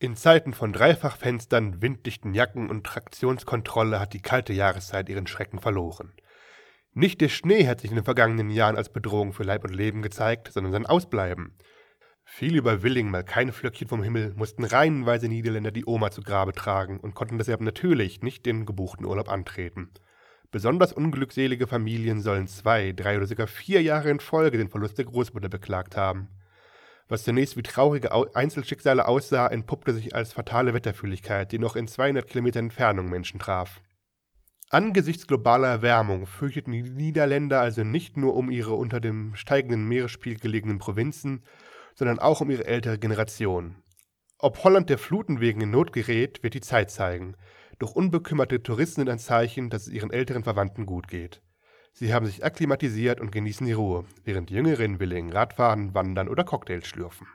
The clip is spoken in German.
In Zeiten von Dreifachfenstern, winddichten Jacken und Traktionskontrolle hat die kalte Jahreszeit ihren Schrecken verloren. Nicht der Schnee hat sich in den vergangenen Jahren als Bedrohung für Leib und Leben gezeigt, sondern sein Ausbleiben. Fiel über Willing mal kein Flöckchen vom Himmel, mussten reihenweise Niederländer die Oma zu Grabe tragen und konnten deshalb natürlich nicht den gebuchten Urlaub antreten. Besonders unglückselige Familien sollen zwei, drei oder sogar vier Jahre in Folge den Verlust der Großmutter beklagt haben. Was zunächst wie traurige Einzelschicksale aussah, entpuppte sich als fatale Wetterfühligkeit, die noch in 200 Kilometer Entfernung Menschen traf. Angesichts globaler Erwärmung fürchteten die Niederländer also nicht nur um ihre unter dem steigenden Meeresspiegel gelegenen Provinzen, sondern auch um ihre ältere Generation. Ob Holland der Fluten wegen in Not gerät, wird die Zeit zeigen. Doch unbekümmerte Touristen sind ein Zeichen, dass es ihren älteren Verwandten gut geht. Sie haben sich akklimatisiert und genießen die Ruhe, während die Jüngeren willigen Radfahren, Wandern oder Cocktails schlürfen.